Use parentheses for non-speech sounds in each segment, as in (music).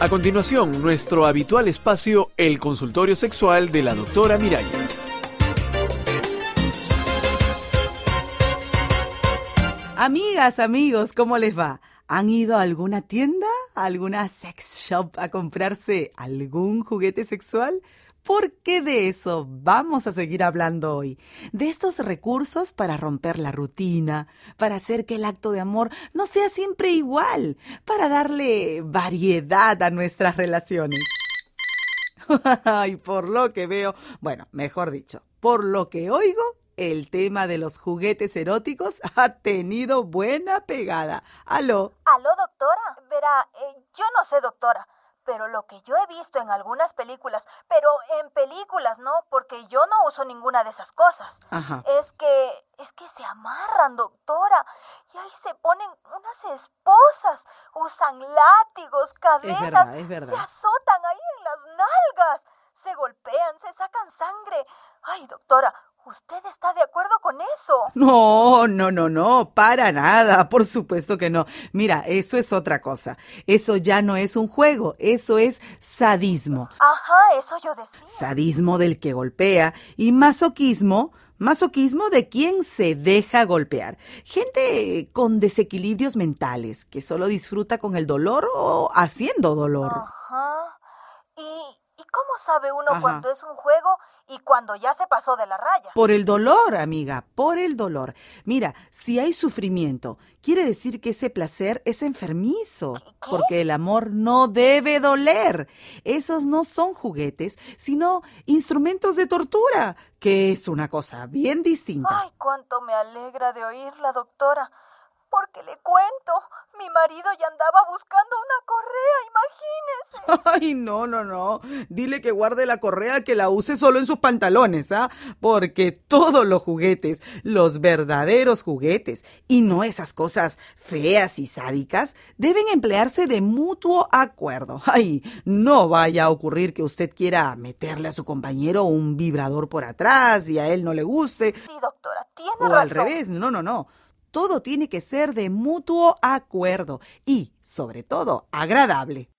A continuación, nuestro habitual espacio, el consultorio sexual de la doctora Miralles. Amigas, amigos, ¿cómo les va? ¿Han ido a alguna tienda, a alguna sex shop a comprarse algún juguete sexual? Porque de eso vamos a seguir hablando hoy. De estos recursos para romper la rutina, para hacer que el acto de amor no sea siempre igual, para darle variedad a nuestras relaciones. (laughs) y por lo que veo, bueno, mejor dicho, por lo que oigo, el tema de los juguetes eróticos (laughs) ha tenido buena pegada. ¿Aló? ¿Aló, doctora? Verá, eh, yo no sé, doctora, pero lo que yo he visto en algunas películas, pero en películas, ¿no? Porque yo no uso ninguna de esas cosas. Ajá. Es que, es que se amarran, doctora, y ahí se ponen unas esposas, usan látigos, cadenas, verdad, es verdad. se azotan ahí en las nalgas, se golpean, se sacan sangre. Ay, doctora, ¿Usted está de acuerdo con eso? No, no, no, no, para nada, por supuesto que no. Mira, eso es otra cosa. Eso ya no es un juego, eso es sadismo. Ajá, eso yo decía. Sadismo del que golpea y masoquismo. Masoquismo de quien se deja golpear. Gente con desequilibrios mentales que solo disfruta con el dolor o haciendo dolor. Ajá. ¿Y, y cómo sabe uno Ajá. cuando es un juego y cuando ya se pasó de la raya? Por el dolor, amiga, por el dolor. Mira, si hay sufrimiento, quiere decir que ese placer es enfermizo, ¿Qué? porque el amor no debe doler. Esos no son juguetes, sino instrumentos de tortura, que es una cosa bien distinta. Ay, cuánto me alegra de oírla, doctora. Porque le cuento, mi marido ya andaba buscando una correa, imagínese. (laughs) Ay, no, no, no. Dile que guarde la correa, que la use solo en sus pantalones, ¿ah? Porque todos los juguetes, los verdaderos juguetes, y no esas cosas feas y sádicas, deben emplearse de mutuo acuerdo. Ay, no vaya a ocurrir que usted quiera meterle a su compañero un vibrador por atrás y a él no le guste, Sí, doctora, tiene o razón. al revés, no, no, no. Todo tiene que ser de mutuo acuerdo y, sobre todo, agradable.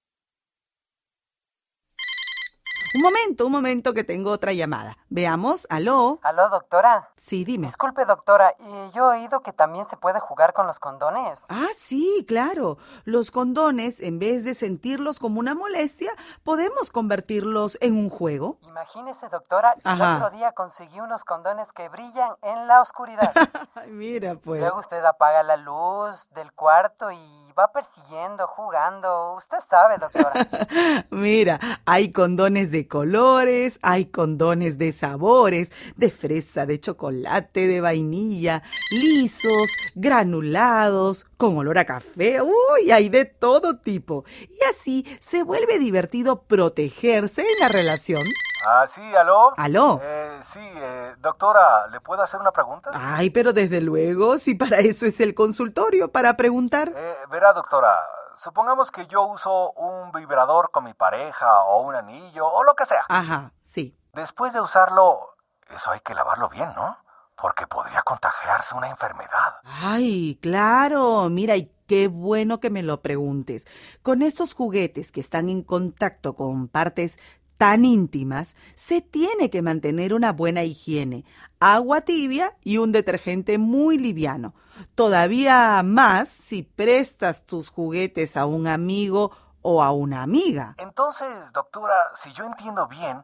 Un momento, un momento que tengo otra llamada. Veamos, aló. Aló, doctora. Sí, dime. Disculpe, doctora, y yo he oído que también se puede jugar con los condones. Ah, sí, claro. Los condones, en vez de sentirlos como una molestia, podemos convertirlos en un juego. Imagínese, doctora, Ajá. el otro día conseguí unos condones que brillan en la oscuridad. (laughs) Mira, pues. Luego usted apaga la luz del cuarto y va persiguiendo, jugando. Usted sabe, doctora. (laughs) Mira, hay condones de colores, hay condones de sabores, de fresa, de chocolate, de vainilla, lisos, granulados, con olor a café, uy, hay de todo tipo. Y así se vuelve divertido protegerse en la relación. Ah, sí, aló. ¿Aló? Eh, sí, eh, doctora, ¿le puedo hacer una pregunta? Ay, pero desde luego, si para eso es el consultorio, para preguntar. Eh, verá, doctora, supongamos que yo uso un vibrador con mi pareja o un anillo o lo que sea. Ajá, sí. Después de usarlo, eso hay que lavarlo bien, ¿no? Porque podría contagiarse una enfermedad. Ay, claro, mira, y qué bueno que me lo preguntes. Con estos juguetes que están en contacto con partes tan íntimas, se tiene que mantener una buena higiene, agua tibia y un detergente muy liviano. Todavía más si prestas tus juguetes a un amigo o a una amiga. Entonces, doctora, si yo entiendo bien,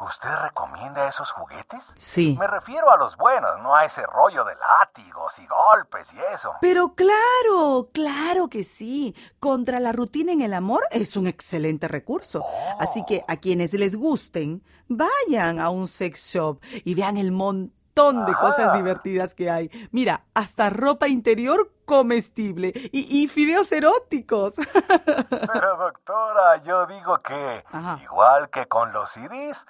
¿usted recomienda esos juguetes? Sí. Me refiero a los buenos, no a ese rollo de látigos y golpes y eso. Pero claro, claro que sí. Contra la rutina en el amor es un excelente recurso. Así que a quienes les gusten, vayan a un sex shop y vean el montón de cosas divertidas que hay. Mira, hasta ropa interior comestible y, y fideos eróticos. (laughs) Pero doctora, yo digo que, Ajá. igual que con los CDs,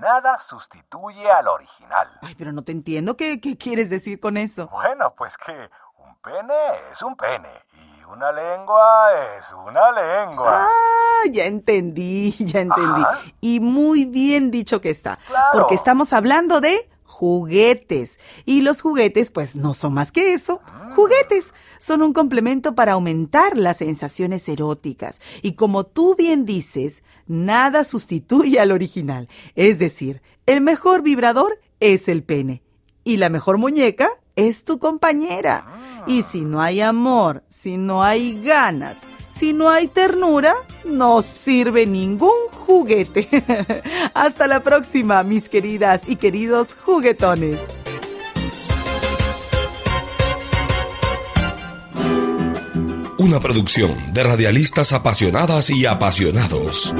nada sustituye al original. Ay, pero no te entiendo. ¿Qué, qué quieres decir con eso? Bueno, pues que un pene es un pene y una lengua es una lengua. Ah, ya entendí, ya entendí. Ajá. Y muy bien dicho que está. Claro. Porque estamos hablando de juguetes. Y los juguetes, pues, no son más que eso. Juguetes son un complemento para aumentar las sensaciones eróticas y como tú bien dices, nada sustituye al original. Es decir, el mejor vibrador es el pene y la mejor muñeca es tu compañera. Y si no hay amor, si no hay ganas, si no hay ternura, no sirve ningún juguete. (laughs) Hasta la próxima, mis queridas y queridos juguetones. Una producción de radialistas apasionadas y apasionados.